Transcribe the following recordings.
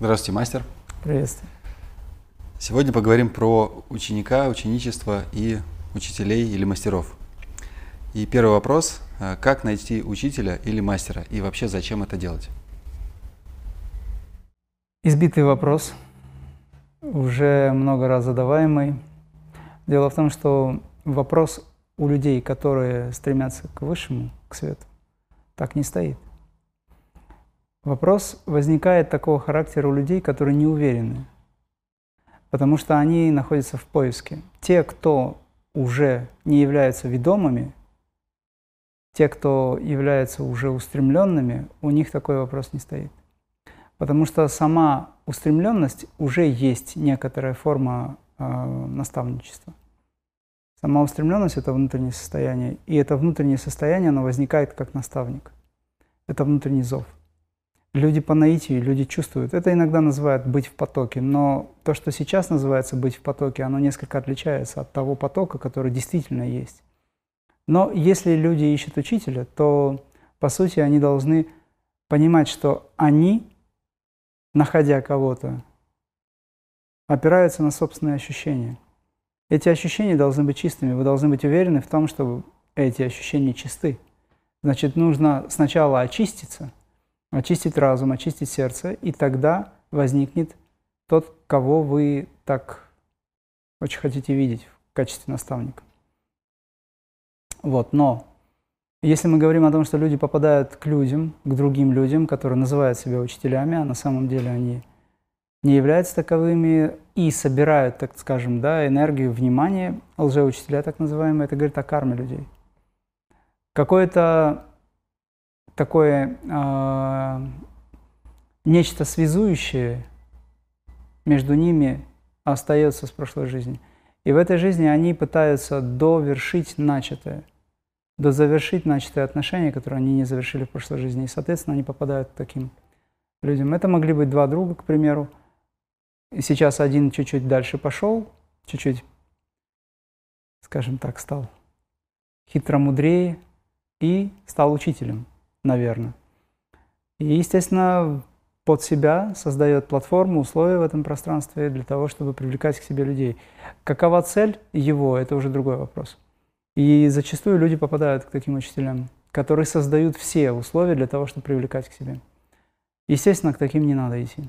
Здравствуйте, мастер. Приветствую. Сегодня поговорим про ученика, ученичество и учителей или мастеров. И первый вопрос. э, Как найти учителя или мастера? И вообще, зачем это делать? Избитый вопрос, уже много раз задаваемый. Дело в том, что вопрос у людей, которые стремятся к высшему, к свету, так не стоит. Вопрос возникает такого характера у людей, которые не уверены, потому что они находятся в поиске. Те, кто уже не являются ведомыми, те, кто являются уже устремленными, у них такой вопрос не стоит. Потому что сама устремленность уже есть некоторая форма э, наставничества. Сама устремленность – это внутреннее состояние, и это внутреннее состояние, оно возникает как наставник. Это внутренний зов. Люди по наитию, люди чувствуют. Это иногда называют быть в потоке, но то, что сейчас называется быть в потоке, оно несколько отличается от того потока, который действительно есть. Но если люди ищут учителя, то, по сути, они должны понимать, что они, находя кого-то, опираются на собственные ощущения. Эти ощущения должны быть чистыми, вы должны быть уверены в том, что эти ощущения чисты. Значит, нужно сначала очиститься, очистить разум, очистить сердце, и тогда возникнет тот, кого вы так очень хотите видеть в качестве наставника. Вот, но если мы говорим о том, что люди попадают к людям, к другим людям, которые называют себя учителями, а на самом деле они не являются таковыми и собирают, так скажем, да, энергию, внимание, лжеучителя так называемые, это говорит о карме людей. Какое-то такое э, нечто связующее между ними остается с прошлой жизни. И в этой жизни они пытаются довершить начатое, дозавершить начатые отношения, которые они не завершили в прошлой жизни. И, соответственно, они попадают к таким людям. Это могли быть два друга, к примеру. И сейчас один чуть-чуть дальше пошел, чуть-чуть, скажем так, стал хитромудрее и стал учителем, наверное. И, естественно, под себя создает платформу, условия в этом пространстве для того, чтобы привлекать к себе людей. Какова цель его, это уже другой вопрос. И зачастую люди попадают к таким учителям, которые создают все условия для того, чтобы привлекать к себе. Естественно, к таким не надо идти.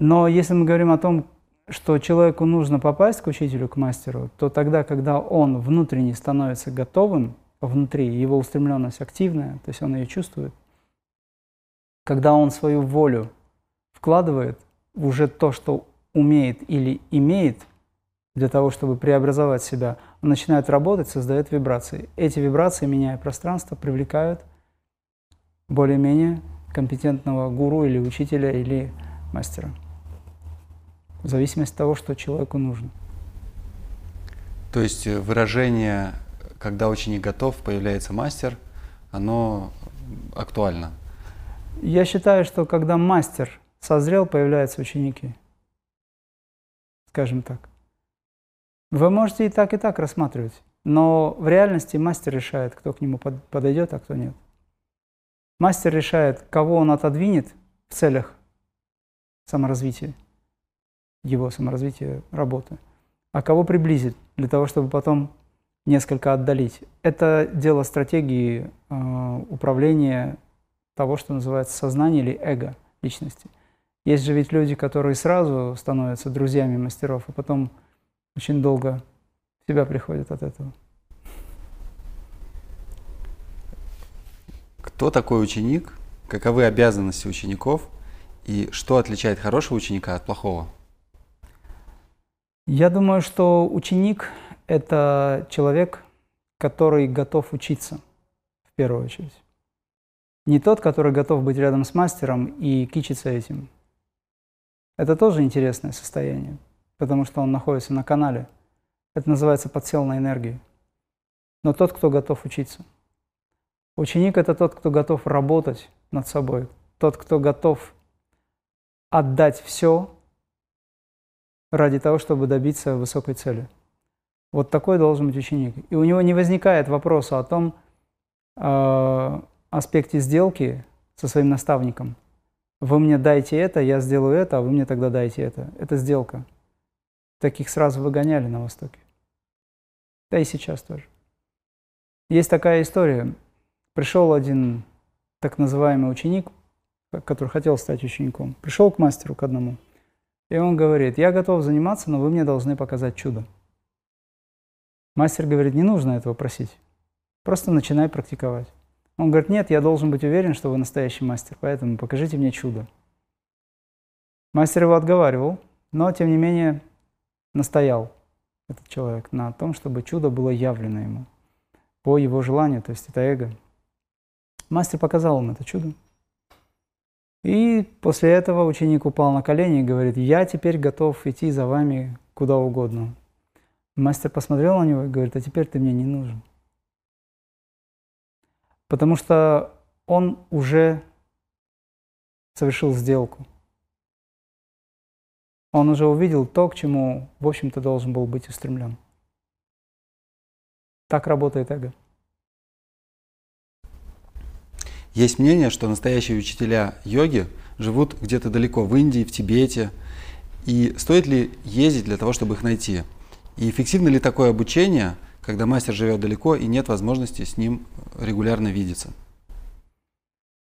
Но если мы говорим о том, что человеку нужно попасть к учителю, к мастеру, то тогда, когда он внутренне становится готовым, внутри его устремленность активная, то есть он ее чувствует, когда он свою волю вкладывает в уже то, что умеет или имеет для того, чтобы преобразовать себя, он начинает работать, создает вибрации. Эти вибрации, меняя пространство, привлекают более-менее компетентного гуру или учителя или мастера. В зависимости от того, что человеку нужно. То есть э, выражение, когда ученик готов, появляется мастер, оно актуально. Я считаю, что когда мастер созрел, появляются ученики. Скажем так. Вы можете и так, и так рассматривать. Но в реальности мастер решает, кто к нему подойдет, а кто нет. Мастер решает, кого он отодвинет в целях саморазвития, его саморазвития работы, а кого приблизит для того, чтобы потом несколько отдалить. Это дело стратегии э, управления того, что называется сознание или эго личности. Есть же ведь люди, которые сразу становятся друзьями мастеров, а потом очень долго в себя приходят от этого. Кто такой ученик? Каковы обязанности учеников? И что отличает хорошего ученика от плохого? Я думаю, что ученик – это человек, который готов учиться в первую очередь. Не тот, который готов быть рядом с мастером и кичиться этим. Это тоже интересное состояние, потому что он находится на канале. Это называется подсел на энергию. Но тот, кто готов учиться. Ученик – это тот, кто готов работать над собой, тот, кто готов отдать все ради того, чтобы добиться высокой цели. Вот такой должен быть ученик. И у него не возникает вопроса о том, э, аспекте сделки со своим наставником. вы мне дайте это, я сделаю это, а вы мне тогда дайте это. Это сделка. Таких сразу выгоняли на Востоке. Да и сейчас тоже. Есть такая история. Пришел один так называемый ученик, который хотел стать учеником, пришел к мастеру к одному, и он говорит, я готов заниматься, но вы мне должны показать чудо. Мастер говорит, не нужно этого просить, просто начинай практиковать. Он говорит, нет, я должен быть уверен, что вы настоящий мастер, поэтому покажите мне чудо. Мастер его отговаривал, но тем не менее настоял этот человек на том, чтобы чудо было явлено ему по его желанию, то есть это эго. Мастер показал ему это чудо. И после этого ученик упал на колени и говорит, я теперь готов идти за вами куда угодно. Мастер посмотрел на него и говорит, а теперь ты мне не нужен. Потому что он уже совершил сделку. Он уже увидел то, к чему, в общем-то, должен был быть устремлен. Так работает эго. Есть мнение, что настоящие учителя йоги живут где-то далеко, в Индии, в Тибете. И стоит ли ездить для того, чтобы их найти? И эффективно ли такое обучение, когда мастер живет далеко и нет возможности с ним регулярно видеться?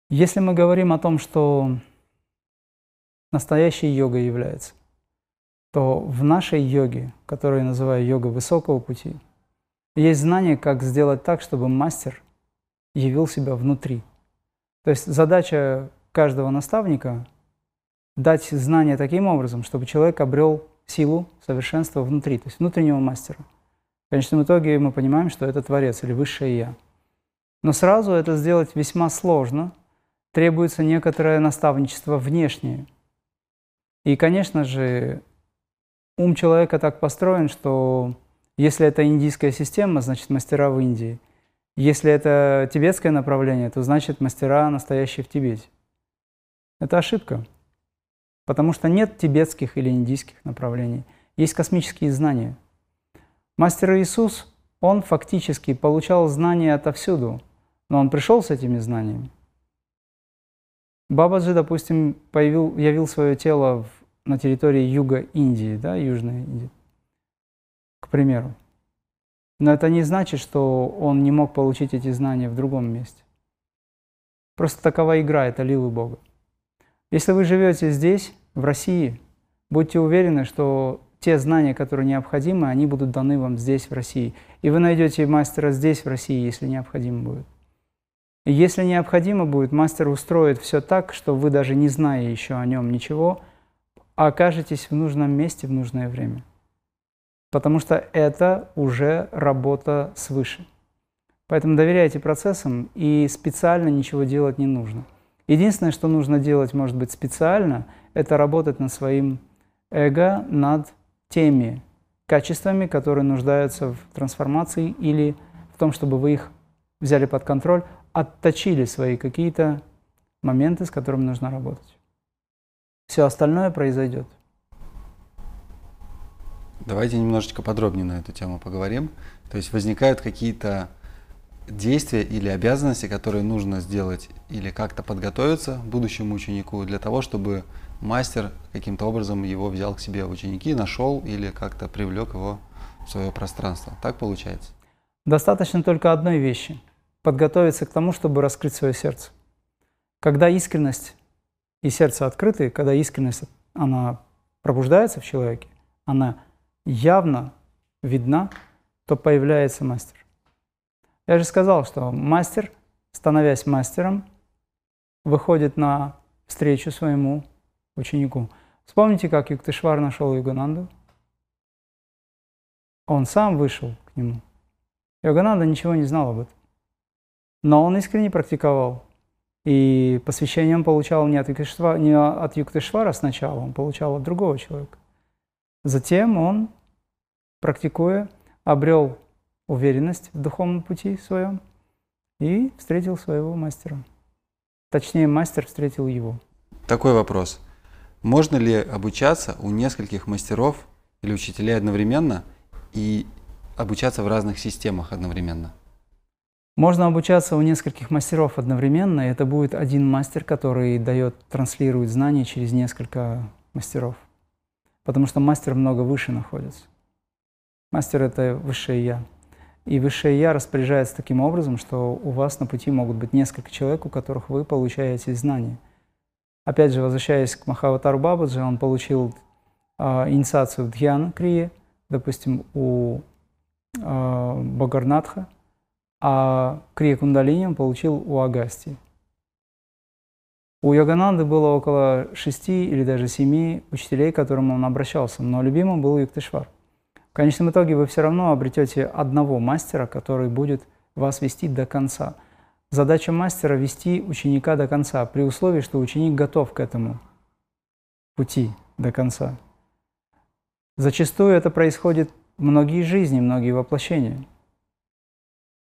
Если мы говорим о том, что настоящей йогой является, то в нашей йоге, которую я называю йога высокого пути, есть знание, как сделать так, чтобы мастер явил себя внутри. То есть задача каждого наставника дать знания таким образом, чтобы человек обрел силу совершенства внутри, то есть внутреннего мастера. В конечном итоге мы понимаем, что это Творец или Высшее Я. Но сразу это сделать весьма сложно, требуется некоторое наставничество внешнее. И, конечно же, ум человека так построен, что если это индийская система, значит мастера в Индии. Если это тибетское направление, то значит мастера настоящие в Тибете. Это ошибка. Потому что нет тибетских или индийских направлений. Есть космические знания. Мастер Иисус, он фактически получал знания отовсюду, но он пришел с этими знаниями. Бабаджи, допустим, появил, явил свое тело в на территории юга Индии, да, Южной Индии, к примеру. Но это не значит, что он не мог получить эти знания в другом месте. Просто такова игра, это лилы Бога. Если вы живете здесь, в России, будьте уверены, что те знания, которые необходимы, они будут даны вам здесь, в России. И вы найдете мастера здесь, в России, если необходимо будет. И если необходимо будет, мастер устроит все так, что вы даже не зная еще о нем ничего – а окажетесь в нужном месте в нужное время. Потому что это уже работа свыше. Поэтому доверяйте процессам и специально ничего делать не нужно. Единственное, что нужно делать, может быть, специально, это работать над своим эго, над теми качествами, которые нуждаются в трансформации или в том, чтобы вы их взяли под контроль, отточили свои какие-то моменты, с которыми нужно работать все остальное произойдет. Давайте немножечко подробнее на эту тему поговорим. То есть возникают какие-то действия или обязанности, которые нужно сделать или как-то подготовиться будущему ученику для того, чтобы мастер каким-то образом его взял к себе в ученики, нашел или как-то привлек его в свое пространство. Так получается? Достаточно только одной вещи – подготовиться к тому, чтобы раскрыть свое сердце. Когда искренность и сердце открыты, когда искренность, она пробуждается в человеке, она явно видна, то появляется мастер. Я же сказал, что мастер, становясь мастером, выходит на встречу своему ученику. Вспомните, как Юктышвар нашел Югананду? Он сам вышел к нему. Йогананда ничего не знал об этом. Но он искренне практиковал и посвящение он получал не от, Юктешвара, не от Юктешвара сначала, он получал от другого человека. Затем он, практикуя, обрел уверенность в духовном пути своем и встретил своего мастера. Точнее, мастер встретил его. Такой вопрос. Можно ли обучаться у нескольких мастеров или учителей одновременно и обучаться в разных системах одновременно? Можно обучаться у нескольких мастеров одновременно, и это будет один мастер, который дает, транслирует знания через несколько мастеров. Потому что мастер много выше находится. Мастер — это высшее «я». И высшее «я» распоряжается таким образом, что у вас на пути могут быть несколько человек, у которых вы получаете знания. Опять же, возвращаясь к Махаватару Бабаджи, он получил э, инициацию в Дхьяна Крие, допустим, у э, Багарнатха, а Крия Кундалини он получил у Агасти. У Йогананды было около шести или даже семи учителей, к которым он обращался, но любимым был Юктышвар. Конечном итоге вы все равно обретете одного мастера, который будет вас вести до конца – Задача мастера – вести ученика до конца, при условии, что ученик готов к этому пути до конца. Зачастую это происходит многие жизни, многие воплощения.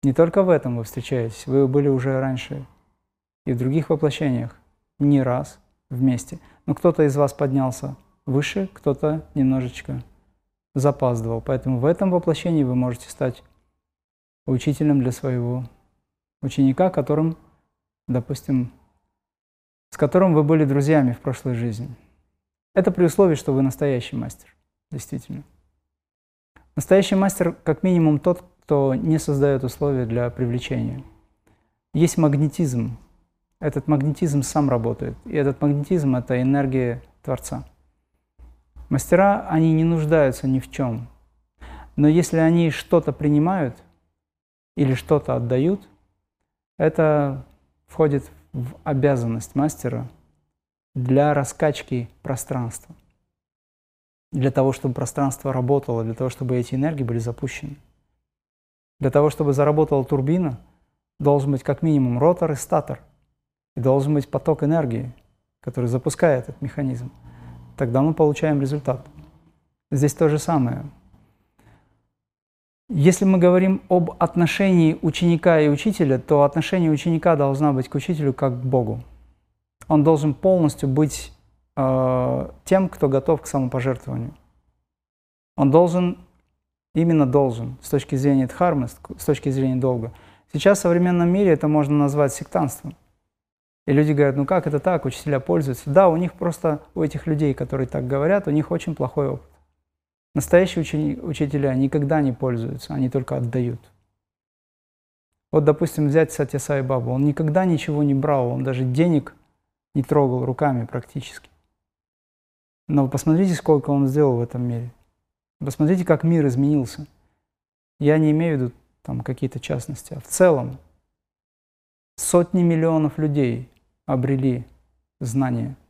Не только в этом вы встречаетесь, вы были уже раньше и в других воплощениях не раз вместе. Но кто-то из вас поднялся выше, кто-то немножечко запаздывал. Поэтому в этом воплощении вы можете стать учителем для своего ученика, которым, допустим, с которым вы были друзьями в прошлой жизни. Это при условии, что вы настоящий мастер, действительно. Настоящий мастер, как минимум, тот, кто не создает условия для привлечения. Есть магнетизм. Этот магнетизм сам работает. И этот магнетизм – это энергия Творца. Мастера, они не нуждаются ни в чем. Но если они что-то принимают или что-то отдают – это входит в обязанность мастера для раскачки пространства. Для того, чтобы пространство работало, для того, чтобы эти энергии были запущены. Для того, чтобы заработала турбина, должен быть как минимум ротор и статор. И должен быть поток энергии, который запускает этот механизм. Тогда мы получаем результат. Здесь то же самое. Если мы говорим об отношении ученика и учителя, то отношение ученика должно быть к учителю как к Богу. Он должен полностью быть э, тем, кто готов к самопожертвованию. Он должен, именно должен, с точки зрения дхармы, с точки зрения долга. Сейчас в современном мире это можно назвать сектантством. И люди говорят, ну как это так, учителя пользуются. Да, у них просто, у этих людей, которые так говорят, у них очень плохой опыт. Настоящие учени, учителя никогда не пользуются, они только отдают. Вот, допустим, взять Сатя Сай Бабу. Он никогда ничего не брал, он даже денег не трогал руками практически. Но посмотрите, сколько он сделал в этом мире. Посмотрите, как мир изменился. Я не имею в виду там какие-то частности, а в целом сотни миллионов людей обрели знания –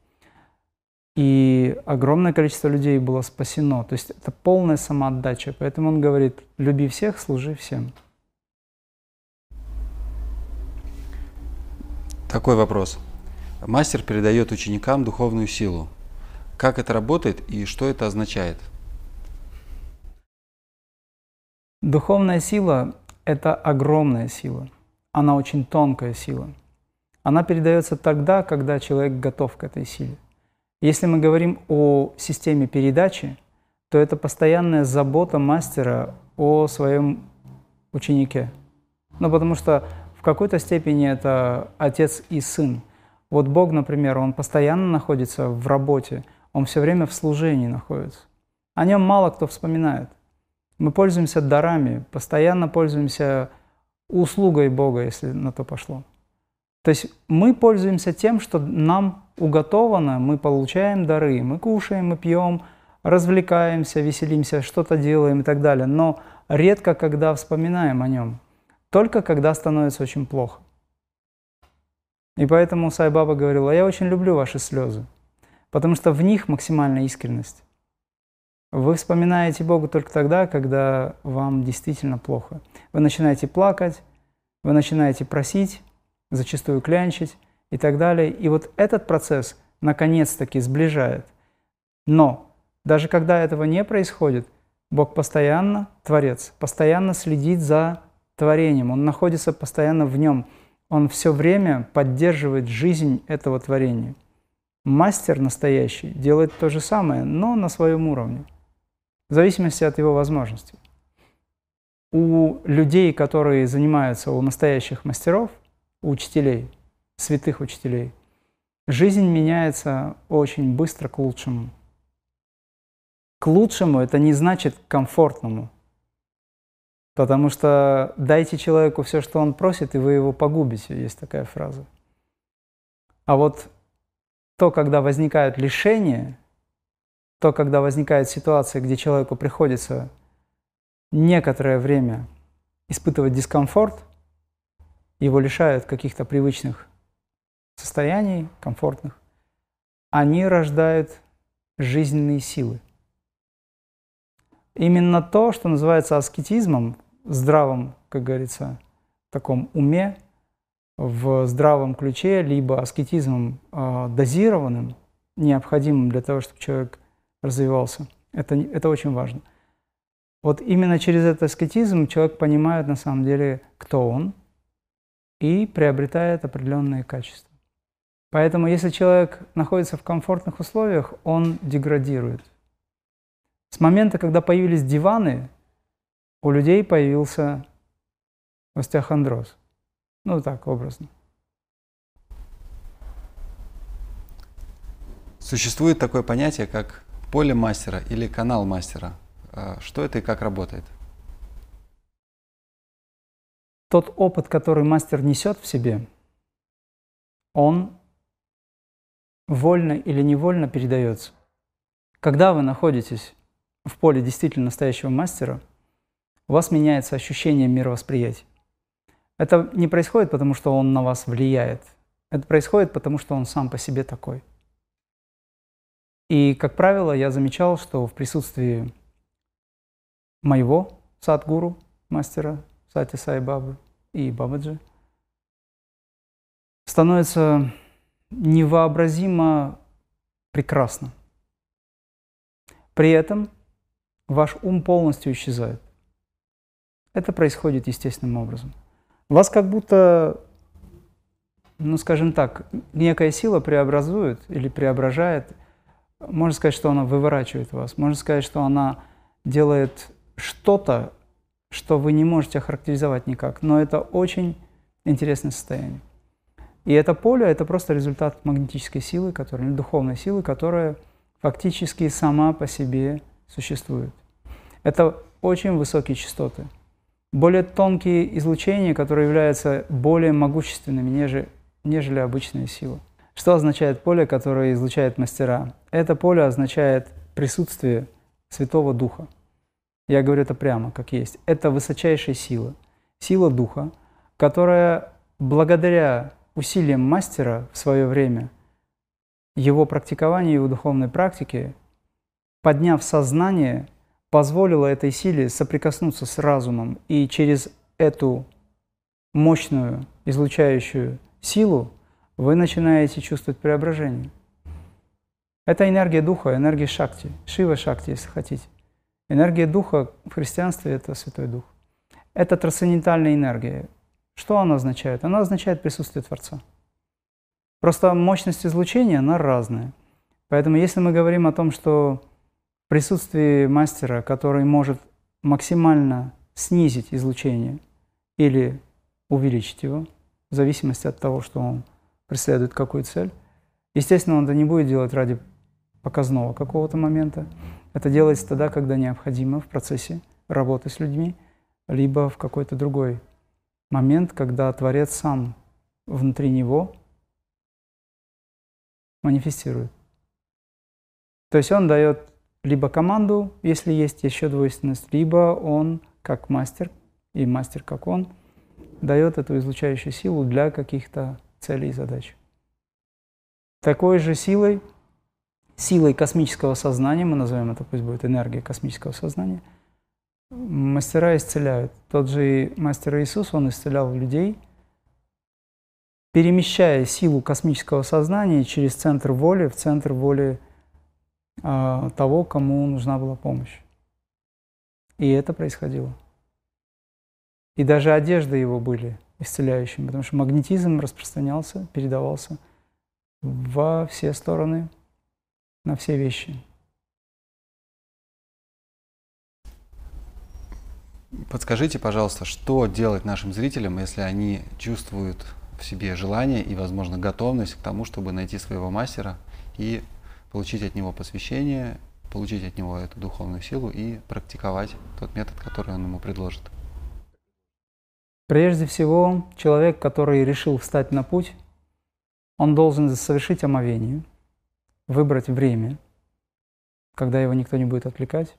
и огромное количество людей было спасено. То есть это полная самоотдача. Поэтому он говорит, люби всех, служи всем. Такой вопрос. Мастер передает ученикам духовную силу. Как это работает и что это означает? Духовная сила – это огромная сила. Она очень тонкая сила. Она передается тогда, когда человек готов к этой силе. Если мы говорим о системе передачи, то это постоянная забота мастера о своем ученике. Ну, потому что в какой-то степени это отец и сын. Вот Бог, например, он постоянно находится в работе, он все время в служении находится. О нем мало кто вспоминает. Мы пользуемся дарами, постоянно пользуемся услугой Бога, если на то пошло. То есть мы пользуемся тем, что нам уготовано, мы получаем дары, мы кушаем, мы пьем, развлекаемся, веселимся, что-то делаем и так далее. Но редко когда вспоминаем о нем, только когда становится очень плохо. И поэтому Сайбаба говорила, я очень люблю ваши слезы, потому что в них максимальная искренность. Вы вспоминаете Бога только тогда, когда вам действительно плохо. Вы начинаете плакать, вы начинаете просить, зачастую клянчить и так далее. И вот этот процесс наконец-таки сближает. Но даже когда этого не происходит, Бог постоянно, Творец, постоянно следит за творением, Он находится постоянно в нем, Он все время поддерживает жизнь этого творения. Мастер настоящий делает то же самое, но на своем уровне, в зависимости от его возможностей. у людей, которые занимаются, у настоящих мастеров, учителей, святых учителей, жизнь меняется очень быстро к лучшему. К лучшему это не значит комфортному. Потому что дайте человеку все, что он просит, и вы его погубите, есть такая фраза. А вот то, когда возникают лишения, то, когда возникает ситуация, где человеку приходится некоторое время испытывать дискомфорт, его лишают каких-то привычных состояний, комфортных, они рождают жизненные силы. Именно то, что называется аскетизмом, в здравом, как говорится, таком уме, в здравом ключе, либо аскетизмом э, дозированным, необходимым для того, чтобы человек развивался. Это, это очень важно. Вот именно через этот аскетизм человек понимает на самом деле, кто он, и приобретает определенные качества. Поэтому если человек находится в комфортных условиях, он деградирует. С момента, когда появились диваны, у людей появился остеохондроз. Ну так, образно. Существует такое понятие, как поле мастера или канал мастера. А, что это и как работает? Тот опыт, который мастер несет в себе, он вольно или невольно передается. Когда вы находитесь в поле действительно настоящего мастера, у вас меняется ощущение мировосприятия. Это не происходит потому, что он на вас влияет. Это происходит потому, что он сам по себе такой. И, как правило, я замечал, что в присутствии моего садгуру, мастера Сати Сай Бабы и Бабаджи, становится невообразимо прекрасно. При этом ваш ум полностью исчезает. Это происходит естественным образом. Вас как будто, ну скажем так, некая сила преобразует или преображает. Можно сказать, что она выворачивает вас. Можно сказать, что она делает что-то, что вы не можете охарактеризовать никак. Но это очень интересное состояние. И это поле – это просто результат магнетической силы, которая, или духовной силы, которая фактически сама по себе существует. Это очень высокие частоты – более тонкие излучения, которые являются более могущественными, нежели, нежели обычная сила. Что означает поле, которое излучает мастера? Это поле означает присутствие Святого Духа. Я говорю это прямо, как есть. Это высочайшая сила, сила Духа, которая благодаря усилиям мастера в свое время, его практикования, его духовной практики, подняв сознание позволило этой силе соприкоснуться с разумом, и через эту мощную излучающую силу вы начинаете чувствовать преображение. Это энергия духа, энергия шакти, шива шакти, если хотите. Энергия духа в христианстве – это Святой Дух. Это трансцендентальная энергия. Что она означает? Она означает присутствие Творца. Просто мощность излучения, она разная. Поэтому если мы говорим о том, что присутствии мастера, который может максимально снизить излучение или увеличить его, в зависимости от того, что он преследует какую цель. Естественно, он это не будет делать ради показного какого-то момента. Это делается тогда, когда необходимо в процессе работы с людьми, либо в какой-то другой момент, когда Творец сам внутри него манифестирует. То есть он дает либо команду, если есть еще двойственность, либо он как мастер, и мастер как он, дает эту излучающую силу для каких-то целей и задач. Такой же силой, силой космического сознания, мы назовем это, пусть будет энергия космического сознания, мастера исцеляют. Тот же мастер Иисус, он исцелял людей, перемещая силу космического сознания через центр воли в центр воли а, того, кому нужна была помощь. И это происходило. И даже одежды его были исцеляющими, потому что магнетизм распространялся, передавался во все стороны, на все вещи. Подскажите, пожалуйста, что делать нашим зрителям, если они чувствуют в себе желание и, возможно, готовность к тому, чтобы найти своего мастера и получить от него посвящение, получить от него эту духовную силу и практиковать тот метод, который он ему предложит? Прежде всего, человек, который решил встать на путь, он должен совершить омовение, выбрать время, когда его никто не будет отвлекать,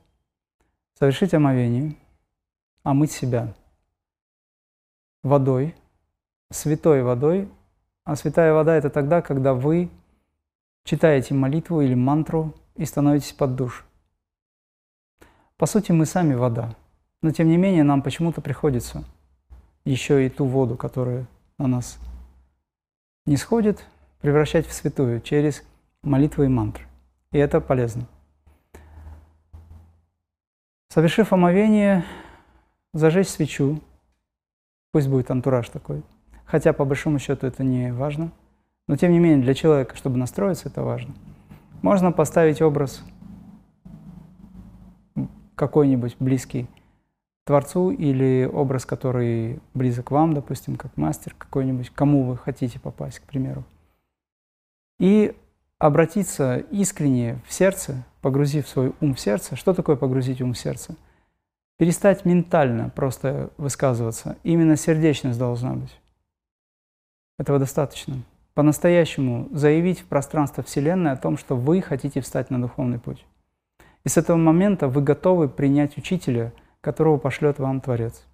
совершить омовение, омыть себя водой, святой водой. А святая вода – это тогда, когда вы читаете молитву или мантру и становитесь под душ. По сути, мы сами вода, но тем не менее нам почему-то приходится еще и ту воду, которая на нас не сходит, превращать в святую через молитвы и мантры. И это полезно. Совершив омовение, зажечь свечу, пусть будет антураж такой. Хотя, по большому счету, это не важно. Но, тем не менее, для человека, чтобы настроиться, это важно. Можно поставить образ какой-нибудь близкий Творцу или образ, который близок вам, допустим, как мастер какой-нибудь, кому вы хотите попасть, к примеру. И обратиться искренне в сердце, погрузив свой ум в сердце. Что такое погрузить ум в сердце? Перестать ментально просто высказываться. Именно сердечность должна быть. Этого достаточно. По-настоящему заявить в пространство Вселенной о том, что вы хотите встать на духовный путь. И с этого момента вы готовы принять учителя, которого пошлет вам Творец.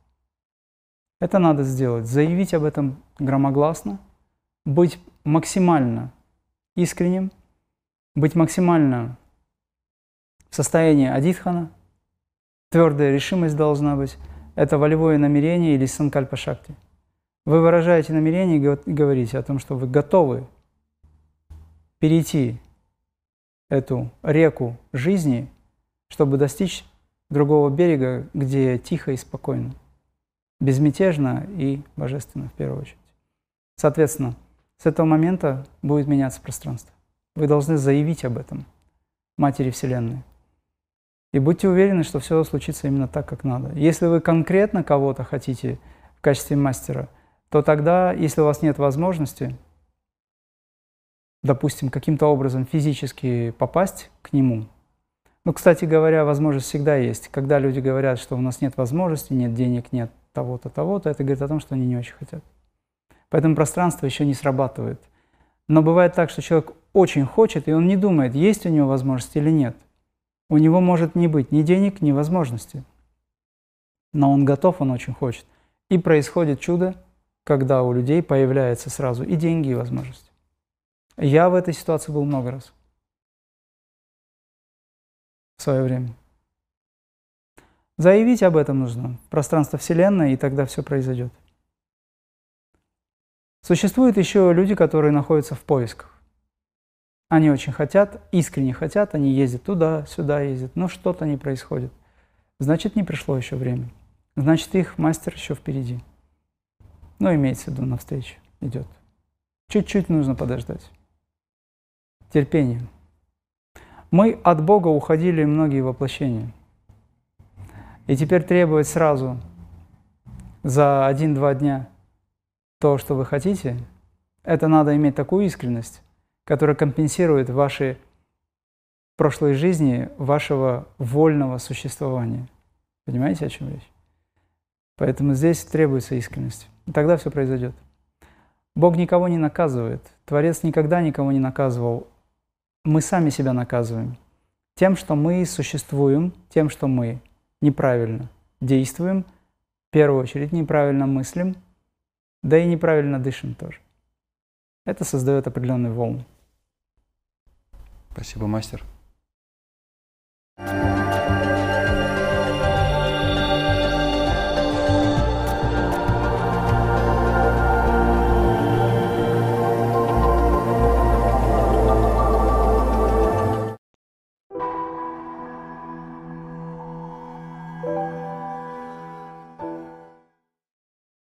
Это надо сделать. Заявить об этом громогласно, быть максимально искренним, быть максимально в состоянии адитхана, твердая решимость должна быть. Это волевое намерение или санкальпа шакти. Вы выражаете намерение и говорите о том, что вы готовы перейти эту реку жизни, чтобы достичь другого берега, где тихо и спокойно, безмятежно и божественно в первую очередь. Соответственно, с этого момента будет меняться пространство. Вы должны заявить об этом Матери Вселенной. И будьте уверены, что все случится именно так, как надо. Если вы конкретно кого-то хотите в качестве мастера, то тогда, если у вас нет возможности, допустим, каким-то образом физически попасть к нему, ну, кстати говоря, возможность всегда есть. Когда люди говорят, что у нас нет возможности, нет денег, нет того-то, того-то, это говорит о том, что они не очень хотят. Поэтому пространство еще не срабатывает. Но бывает так, что человек очень хочет, и он не думает, есть у него возможность или нет. У него может не быть ни денег, ни возможности. Но он готов, он очень хочет. И происходит чудо, когда у людей появляются сразу и деньги, и возможности. Я в этой ситуации был много раз в свое время. Заявить об этом нужно пространство Вселенной, и тогда все произойдет. Существуют еще люди, которые находятся в поисках. Они очень хотят, искренне хотят, они ездят туда, сюда ездят, но что-то не происходит. Значит, не пришло еще время. Значит, их мастер еще впереди. Но имеется в виду, навстречу идет. Чуть-чуть нужно подождать. Терпение. Мы от Бога уходили многие воплощения. И теперь требовать сразу за один-два дня то, что вы хотите, это надо иметь такую искренность, которая компенсирует ваши прошлой жизни вашего вольного существования. Понимаете, о чем речь? Поэтому здесь требуется искренность. И тогда все произойдет. Бог никого не наказывает. Творец никогда никого не наказывал. Мы сами себя наказываем. Тем, что мы существуем, тем, что мы неправильно действуем, в первую очередь неправильно мыслим – да и неправильно дышим тоже. Это создает определенные волны. Спасибо, мастер.